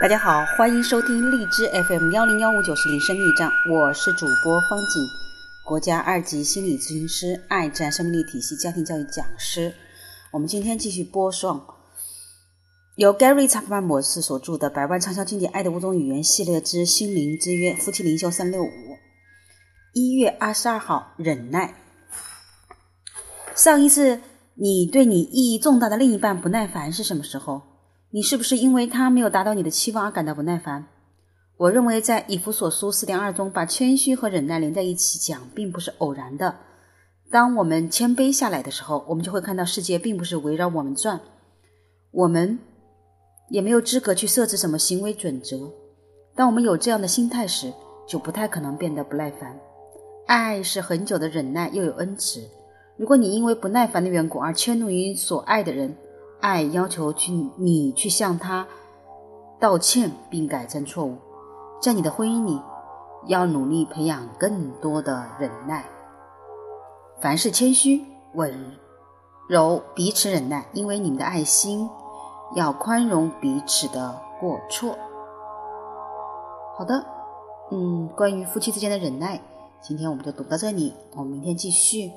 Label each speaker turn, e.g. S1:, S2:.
S1: 大家好，欢迎收听荔枝 FM 幺零幺五九是铃声驿站，我是主播方景，国家二级心理咨询师，爱自然生命力体系家庭教育讲师。我们今天继续播送由 Gary 查普曼博士所著的《百万畅销经典：爱的五种语言》系列之心灵之约夫妻灵修三六五。一月二十二号，忍耐。上一次你对你意义重大的另一半不耐烦是什么时候？你是不是因为他没有达到你的期望而感到不耐烦？我认为在以弗所书四点二中把谦虚和忍耐连在一起讲，并不是偶然的。当我们谦卑下来的时候，我们就会看到世界并不是围绕我们转，我们也没有资格去设置什么行为准则。当我们有这样的心态时，就不太可能变得不耐烦。爱是很久的忍耐，又有恩慈。如果你因为不耐烦的缘故而迁怒于所爱的人，爱要求去你去向他道歉并改正错误，在你的婚姻里，要努力培养更多的忍耐。凡事谦虚、温柔，彼此忍耐，因为你们的爱心要宽容彼此的过错。好的，嗯，关于夫妻之间的忍耐，今天我们就读到这里，我们明天继续。